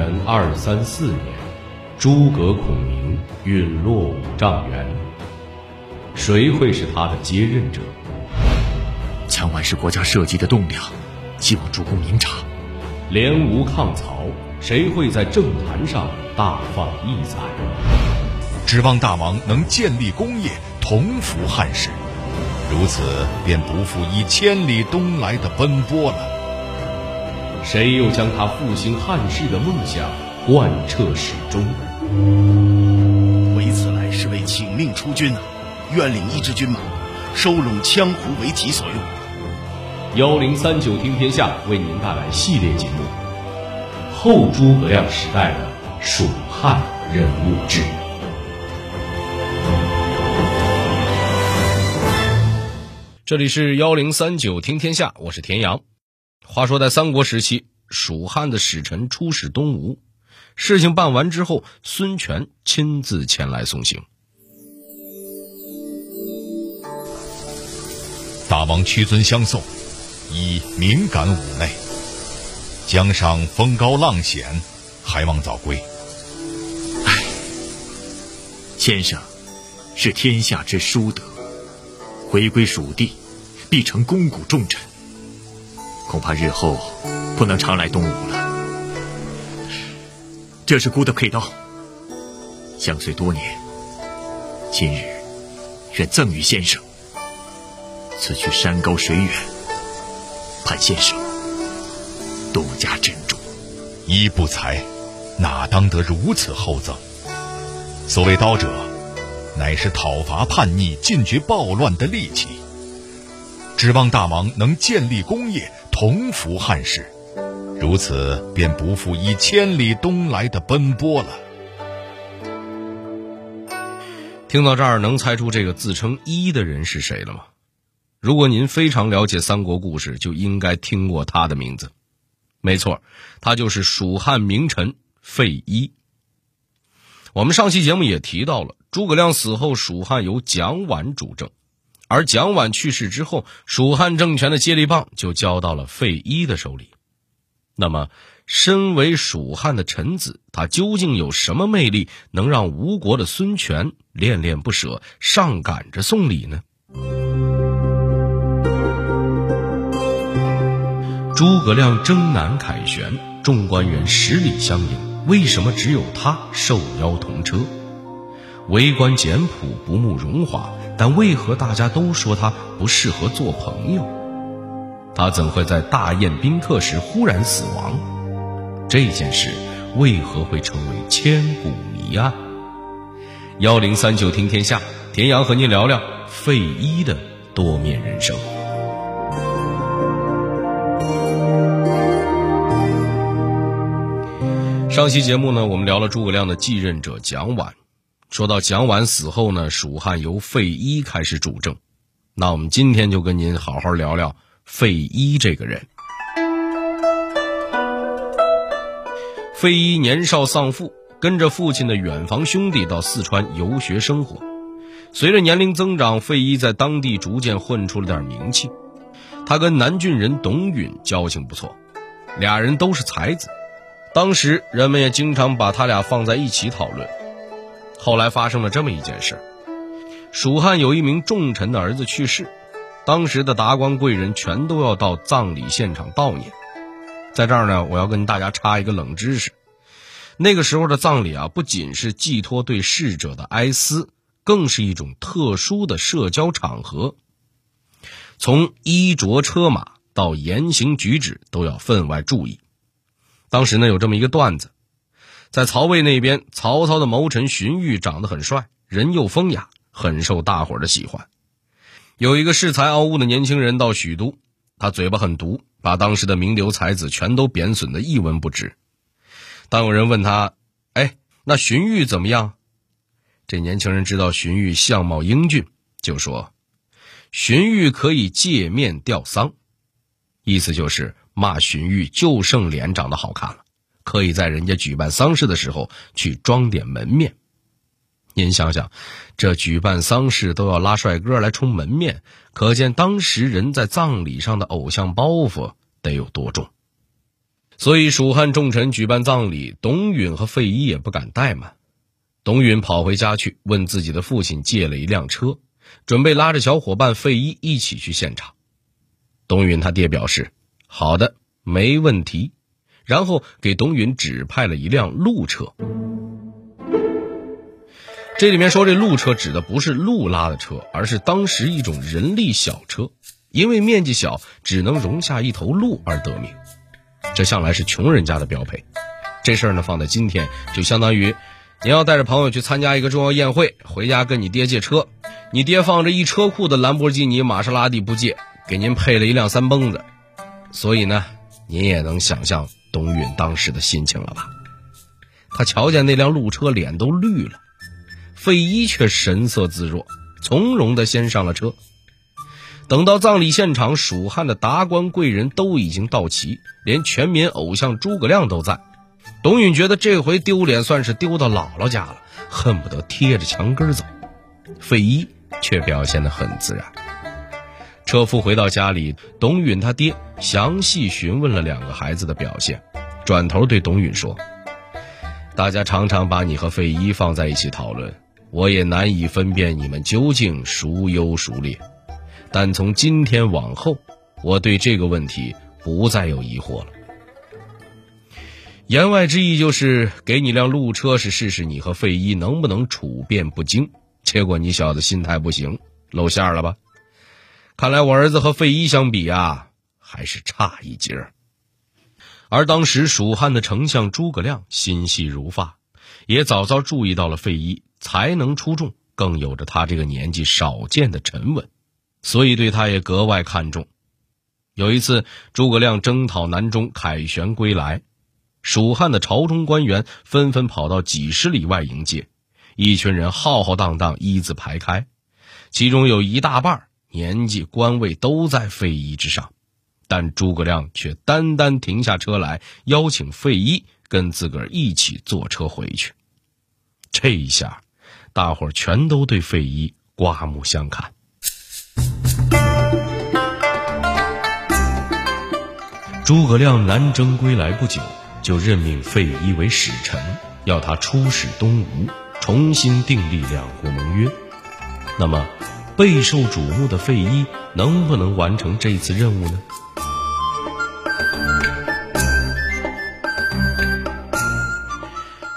元二三四年，诸葛孔明陨落五丈原。谁会是他的接任者？蒋琬是国家社稷的栋梁，希望主公明察。联吴抗曹，谁会在政坛上大放异彩？指望大王能建立功业，同服汉室，如此便不负以千里东来的奔波了。谁又将他复兴汉室的梦想贯彻始终？为此来是为请命出军啊，愿领一支军马，收拢羌胡为己所用。幺零三九听天下为您带来系列节目《后诸葛亮时代的蜀汉人物志》。这里是幺零三九听天下，我是田阳。话说，在三国时期，蜀汉的使臣出使东吴，事情办完之后，孙权亲自前来送行。大王屈尊相送，以敏感五内，江上风高浪险，还望早归。唉，先生是天下之淑德，回归蜀地，必成肱骨重臣。恐怕日后不能常来东吴了。这是孤的佩刀，相随多年，今日愿赠与先生。此去山高水远，盼先生多加珍重。一不才，哪当得如此厚赠？所谓刀者，乃是讨伐叛逆、禁绝暴乱的利器。指望大王能建立功业。同服汉室，如此便不负以千里东来的奔波了。听到这儿，能猜出这个自称一的人是谁了吗？如果您非常了解三国故事，就应该听过他的名字。没错，他就是蜀汉名臣费祎。我们上期节目也提到了，诸葛亮死后，蜀汉由蒋琬主政。而蒋琬去世之后，蜀汉政权的接力棒就交到了费祎的手里。那么，身为蜀汉的臣子，他究竟有什么魅力，能让吴国的孙权恋恋不舍，上赶着送礼呢？诸葛亮征南凯旋，众官员十里相迎，为什么只有他受邀同车？为官简朴，不慕荣华。但为何大家都说他不适合做朋友？他怎会在大宴宾客时忽然死亡？这件事为何会成为千古谜案？幺零三九听天下，田阳和您聊聊费祎的多面人生。上期节目呢，我们聊了诸葛亮的继任者蒋琬。说到蒋琬死后呢，蜀汉由费祎开始主政。那我们今天就跟您好好聊聊费祎这个人。费祎年少丧父，跟着父亲的远房兄弟到四川游学生活。随着年龄增长，费祎在当地逐渐混出了点名气。他跟南郡人董允交情不错，俩人都是才子。当时人们也经常把他俩放在一起讨论。后来发生了这么一件事：蜀汉有一名重臣的儿子去世，当时的达官贵人全都要到葬礼现场悼念。在这儿呢，我要跟大家插一个冷知识：那个时候的葬礼啊，不仅是寄托对逝者的哀思，更是一种特殊的社交场合。从衣着车马到言行举止都要分外注意。当时呢，有这么一个段子。在曹魏那边，曹操的谋臣荀彧长得很帅，人又风雅，很受大伙的喜欢。有一个恃才傲物的年轻人到许都，他嘴巴很毒，把当时的名流才子全都贬损的一文不值。当有人问他：“哎，那荀彧怎么样？”这年轻人知道荀彧相貌英俊，就说：“荀彧可以借面吊丧。”意思就是骂荀彧就剩脸长得好看了。可以在人家举办丧事的时候去装点门面。您想想，这举办丧事都要拉帅哥来充门面，可见当时人在葬礼上的偶像包袱得有多重。所以蜀汉重臣举办葬礼，董允和费祎也不敢怠慢。董允跑回家去，问自己的父亲借了一辆车，准备拉着小伙伴费祎一起去现场。董允他爹表示：“好的，没问题。”然后给董允指派了一辆鹿车。这里面说这鹿车指的不是鹿拉的车，而是当时一种人力小车，因为面积小，只能容下一头鹿而得名。这向来是穷人家的标配。这事儿呢，放在今天就相当于，你要带着朋友去参加一个重要宴会，回家跟你爹借车，你爹放着一车库的兰博基尼、玛莎拉蒂不借，给您配了一辆三蹦子。所以呢，您也能想象董允当时的心情了吧？他瞧见那辆路车，脸都绿了。费祎却神色自若，从容地先上了车。等到葬礼现场，蜀汉的达官贵人都已经到齐，连全民偶像诸葛亮都在。董允觉得这回丢脸算是丢到姥姥家了，恨不得贴着墙根走。费祎却表现得很自然。车夫回到家里，董允他爹详细询问了两个孩子的表现，转头对董允说：“大家常常把你和费祎放在一起讨论，我也难以分辨你们究竟孰优孰劣。”但从今天往后，我对这个问题不再有疑惑了。言外之意就是给你辆路车，是试试你和费祎能不能处变不惊。结果你小子心态不行，露馅了吧？看来我儿子和费祎相比啊，还是差一截儿。而当时蜀汉的丞相诸葛亮心细如发，也早早注意到了费祎才能出众，更有着他这个年纪少见的沉稳。所以对他也格外看重。有一次，诸葛亮征讨南中，凯旋归来，蜀汉的朝中官员纷纷跑到几十里外迎接，一群人浩浩荡荡一字排开，其中有一大半年纪官位都在费祎之上，但诸葛亮却单单停下车来，邀请费祎跟自个儿一起坐车回去。这一下，大伙儿全都对费祎刮目相看。诸葛亮南征归来不久，就任命费祎为使臣，要他出使东吴，重新订立两国盟约。那么，备受瞩目的费祎能不能完成这次任务呢？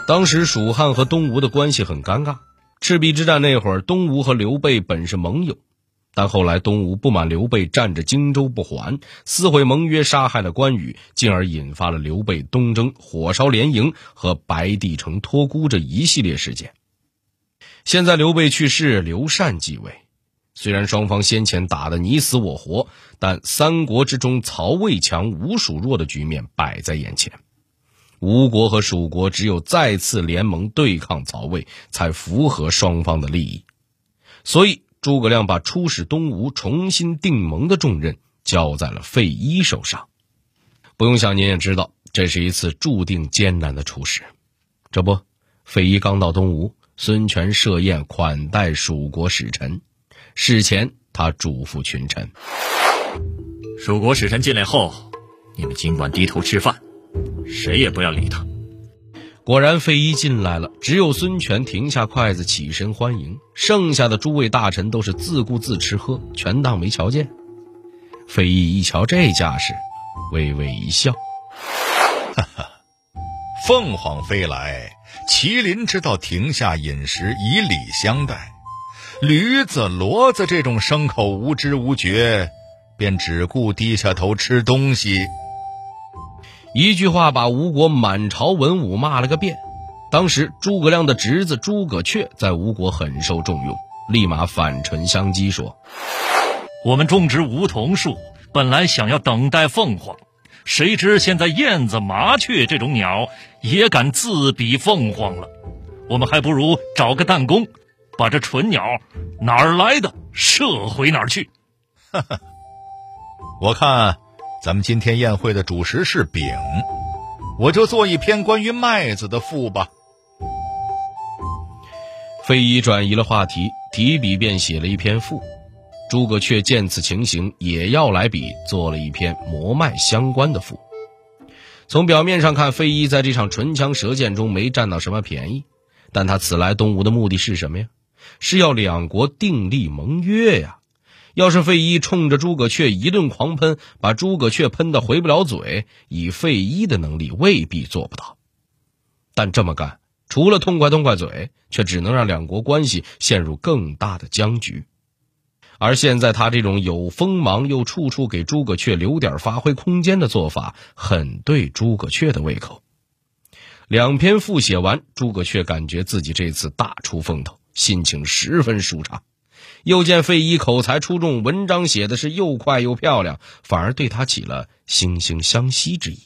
当时蜀汉和东吴的关系很尴尬，赤壁之战那会儿，东吴和刘备本是盟友。但后来东吴不满刘备占着荆州不还，撕毁盟约，杀害了关羽，进而引发了刘备东征、火烧连营和白帝城托孤这一系列事件。现在刘备去世，刘禅继位。虽然双方先前打得你死我活，但三国之中曹魏强、吴蜀弱的局面摆在眼前。吴国和蜀国只有再次联盟对抗曹魏，才符合双方的利益。所以。诸葛亮把出使东吴、重新定盟的重任交在了费祎手上。不用想，您也知道，这是一次注定艰难的出使。这不，费祎刚到东吴，孙权设宴款待蜀国使臣。事前，他嘱咐群臣：蜀国使臣进来后，你们尽管低头吃饭，谁也不要理他。果然，费祎进来了，只有孙权停下筷子起身欢迎，剩下的诸位大臣都是自顾自吃喝，全当没瞧见。费祎一瞧这架势，微微一笑：“哈哈，凤凰飞来，麒麟知道停下饮食，以礼相待；驴子、骡子这种牲口无知无觉，便只顾低下头吃东西。”一句话把吴国满朝文武骂了个遍。当时诸葛亮的侄子诸葛雀在吴国很受重用，立马反唇相讥说：“我们种植梧桐树，本来想要等待凤凰，谁知现在燕子、麻雀这种鸟也敢自比凤凰了。我们还不如找个弹弓，把这蠢鸟哪儿来的射回哪儿去。”哈哈，我看。咱们今天宴会的主食是饼，我就做一篇关于麦子的赋吧。费祎转移了话题，提笔便写了一篇赋。诸葛却见此情形，也要来笔，做了一篇磨麦相关的赋。从表面上看，费祎在这场唇枪舌剑中没占到什么便宜，但他此来东吴的目的是什么呀？是要两国订立盟约呀。要是费祎冲着诸葛雀一顿狂喷，把诸葛雀喷得回不了嘴，以费祎的能力未必做不到。但这么干，除了痛快痛快嘴，却只能让两国关系陷入更大的僵局。而现在他这种有锋芒又处处给诸葛雀留点发挥空间的做法，很对诸葛雀的胃口。两篇赋写完，诸葛雀感觉自己这次大出风头，心情十分舒畅。又见费祎口才出众，文章写的是又快又漂亮，反而对他起了惺惺相惜之意。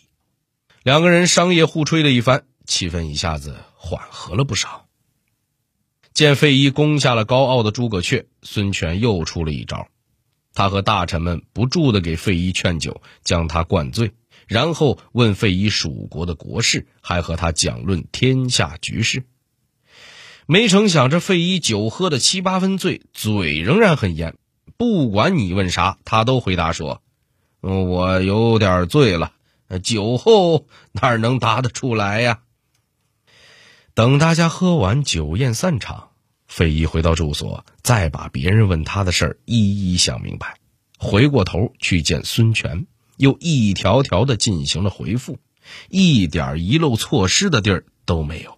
两个人商业互吹了一番，气氛一下子缓和了不少。见费祎攻下了高傲的诸葛阙，孙权又出了一招。他和大臣们不住的给费祎劝酒，将他灌醉，然后问费祎蜀国的国事，还和他讲论天下局势。没成想，这费祎酒喝的七八分醉，嘴仍然很严。不管你问啥，他都回答说：“我有点醉了。”酒后哪能答得出来呀？等大家喝完，酒宴散场，费祎回到住所，再把别人问他的事儿一一想明白，回过头去见孙权，又一条条的进行了回复，一点遗漏错失的地儿都没有。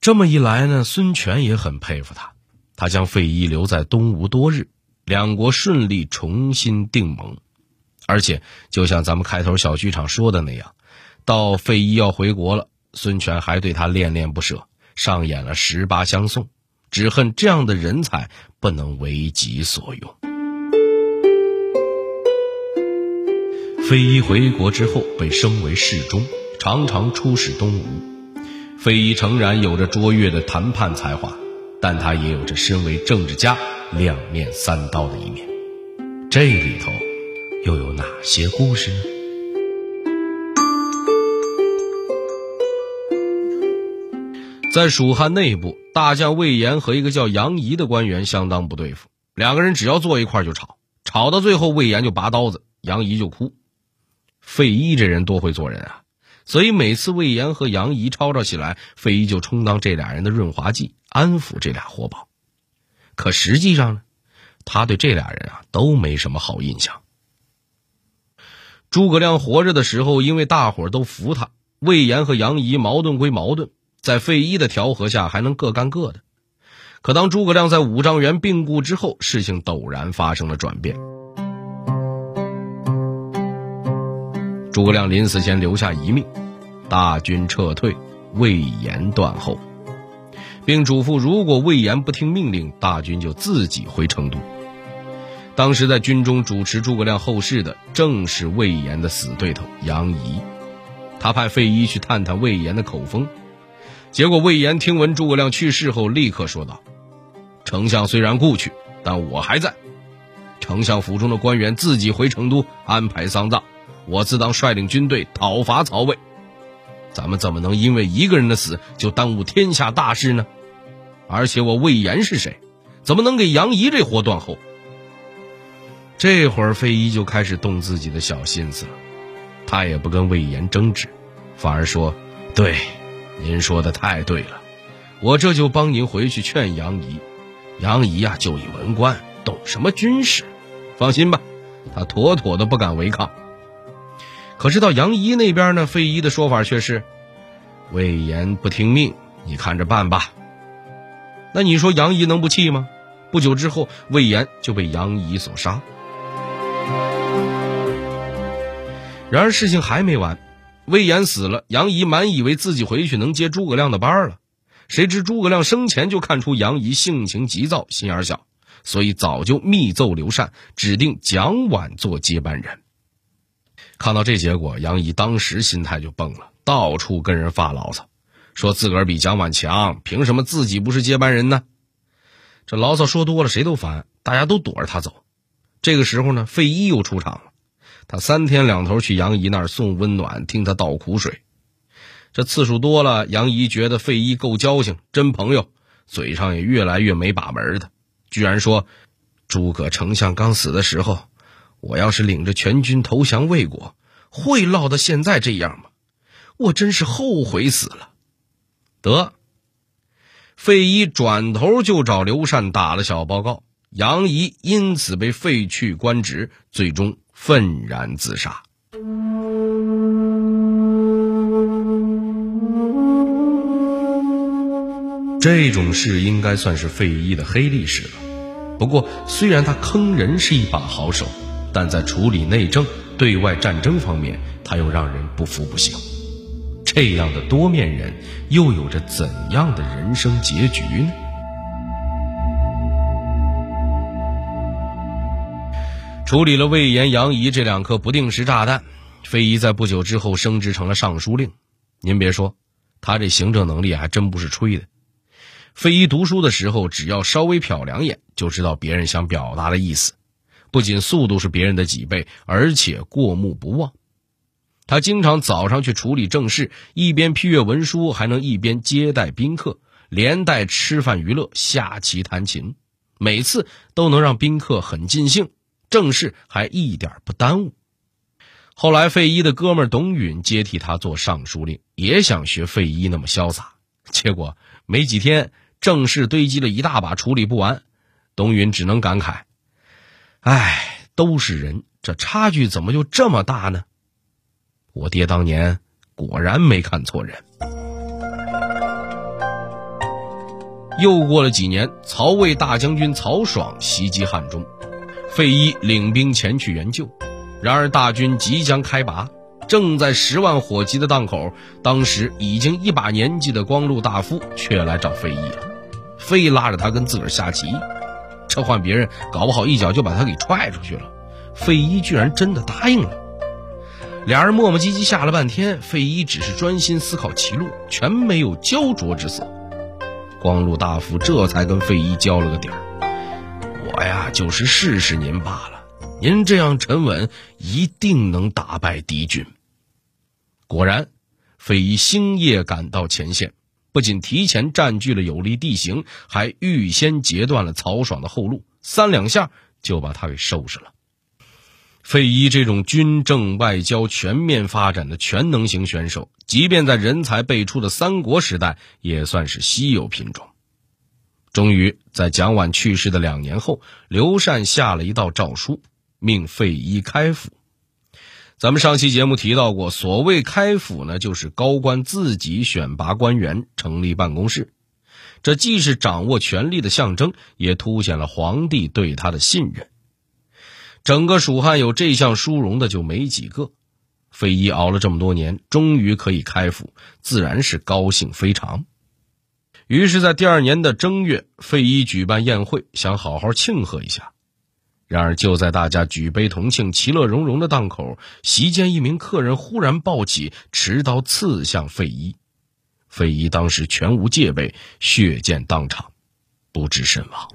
这么一来呢，孙权也很佩服他。他将费祎留在东吴多日，两国顺利重新订盟。而且，就像咱们开头小剧场说的那样，到费祎要回国了，孙权还对他恋恋不舍，上演了十八相送。只恨这样的人才不能为己所用。费祎回国之后，被升为侍中，常常出使东吴。费祎诚然有着卓越的谈判才华，但他也有着身为政治家两面三刀的一面。这里头又有哪些故事呢？在蜀汉内部，大将魏延和一个叫杨仪的官员相当不对付，两个人只要坐一块就吵，吵到最后魏延就拔刀子，杨仪就哭。费祎这人多会做人啊！所以每次魏延和杨仪吵吵起来，费祎就充当这俩人的润滑剂，安抚这俩活宝。可实际上呢，他对这俩人啊都没什么好印象。诸葛亮活着的时候，因为大伙都服他，魏延和杨仪矛盾归矛盾，在费祎的调和下还能各干各的。可当诸葛亮在五丈原病故之后，事情陡然发生了转变。诸葛亮临死前留下遗命：大军撤退，魏延断后，并嘱咐，如果魏延不听命令，大军就自己回成都。当时在军中主持诸葛亮后事的，正是魏延的死对头杨仪。他派费祎去探探魏延的口风，结果魏延听闻诸葛亮去世后，立刻说道：“丞相虽然故去，但我还在。丞相府中的官员自己回成都安排丧葬。”我自当率领军队讨伐曹魏，咱们怎么能因为一个人的死就耽误天下大事呢？而且我魏延是谁，怎么能给杨仪这活断后？这会儿费祎就开始动自己的小心思了，他也不跟魏延争执，反而说：“对，您说的太对了，我这就帮您回去劝杨仪。杨仪啊，就一文官，懂什么军事？放心吧，他妥妥的不敢违抗。”可是到杨仪那边呢，费祎的说法却是：魏延不听命，你看着办吧。那你说杨仪能不气吗？不久之后，魏延就被杨仪所杀。然而事情还没完，魏延死了，杨仪满以为自己回去能接诸葛亮的班了，谁知诸葛亮生前就看出杨仪性情急躁、心眼小，所以早就密奏刘禅，指定蒋琬做接班人。看到这结果，杨怡当时心态就崩了，到处跟人发牢骚，说自个儿比蒋琬强，凭什么自己不是接班人呢？这牢骚说多了，谁都烦，大家都躲着他走。这个时候呢，费祎又出场了，他三天两头去杨怡那儿送温暖，听他倒苦水。这次数多了，杨怡觉得费祎够交情，真朋友，嘴上也越来越没把门的，居然说：“诸葛丞相刚死的时候。”我要是领着全军投降魏国，会落到现在这样吗？我真是后悔死了。得，费祎转头就找刘禅打了小报告，杨仪因此被废去官职，最终愤然自杀。这种事应该算是费祎的黑历史了。不过，虽然他坑人是一把好手，但在处理内政、对外战争方面，他又让人不服不行。这样的多面人，又有着怎样的人生结局呢？处理了魏延、杨仪这两颗不定时炸弹，费祎在不久之后升职成了尚书令。您别说，他这行政能力还真不是吹的。费祎读书的时候，只要稍微瞟两眼，就知道别人想表达的意思。不仅速度是别人的几倍，而且过目不忘。他经常早上去处理正事，一边批阅文书，还能一边接待宾客，连带吃饭娱乐、下棋弹琴，每次都能让宾客很尽兴，正事还一点不耽误。后来，费祎的哥们董允接替他做尚书令，也想学费祎那么潇洒，结果没几天。正事堆积了一大把，处理不完，董允只能感慨：“哎，都是人，这差距怎么就这么大呢？”我爹当年果然没看错人。又过了几年，曹魏大将军曹爽袭击汉中，费祎领兵前去援救，然而大军即将开拔。正在十万火急的档口，当时已经一把年纪的光禄大夫却来找费祎了，非拉着他跟自个儿下棋。这换别人，搞不好一脚就把他给踹出去了。费祎居然真的答应了。俩人磨磨唧唧下了半天，费祎只是专心思考棋路，全没有焦灼之色。光禄大夫这才跟费祎交了个底儿：“我呀，就是试试您罢了。您这样沉稳，一定能打败敌军。”果然，费祎星夜赶到前线，不仅提前占据了有利地形，还预先截断了曹爽的后路，三两下就把他给收拾了。费祎这种军政外交全面发展的全能型选手，即便在人才辈出的三国时代，也算是稀有品种。终于，在蒋琬去世的两年后，刘禅下了一道诏书，命费祎开府。咱们上期节目提到过，所谓开府呢，就是高官自己选拔官员，成立办公室。这既是掌握权力的象征，也凸显了皇帝对他的信任。整个蜀汉有这项殊荣的就没几个。费祎熬了这么多年，终于可以开府，自然是高兴非常。于是，在第二年的正月，费祎举办宴会，想好好庆贺一下。然而，就在大家举杯同庆、其乐融融的档口，席间一名客人忽然抱起持刀刺向费祎。费祎当时全无戒备，血溅当场，不治身亡。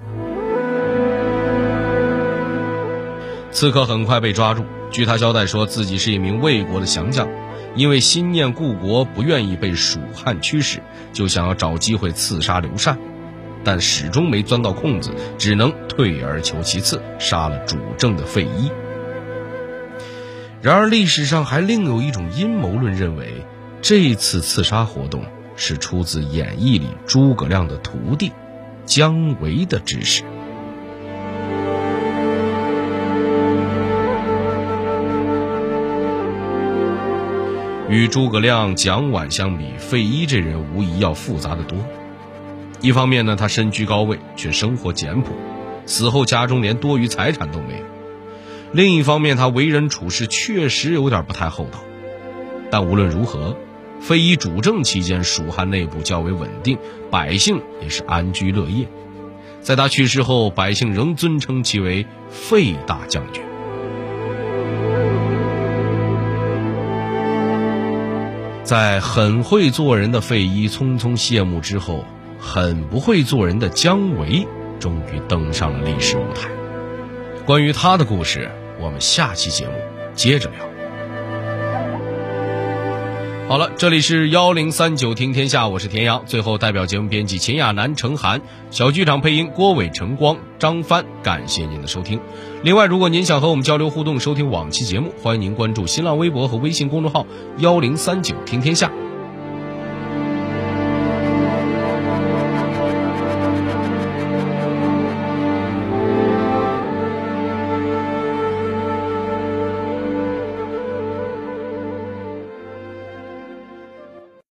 刺客很快被抓住，据他交代，说自己是一名魏国的降将，因为心念故国，不愿意被蜀汉驱使，就想要找机会刺杀刘禅。但始终没钻到空子，只能退而求其次，杀了主政的费祎。然而，历史上还另有一种阴谋论认为，这次刺杀活动是出自《演义》里诸葛亮的徒弟姜维的指使。与诸葛亮、蒋琬相比，费祎这人无疑要复杂的多。一方面呢，他身居高位，却生活简朴，死后家中连多余财产都没有；另一方面，他为人处事确实有点不太厚道。但无论如何，费祎主政期间，蜀汉内部较为稳定，百姓也是安居乐业。在他去世后，百姓仍尊称其为费大将军。在很会做人的费祎匆匆谢幕之后。很不会做人的姜维，终于登上了历史舞台。关于他的故事，我们下期节目接着聊。好了，这里是幺零三九听天下，我是田阳。最后，代表节目编辑秦亚楠、程涵，小剧场配音郭伟、陈光、张帆，感谢您的收听。另外，如果您想和我们交流互动，收听往期节目，欢迎您关注新浪微博和微信公众号幺零三九听天下。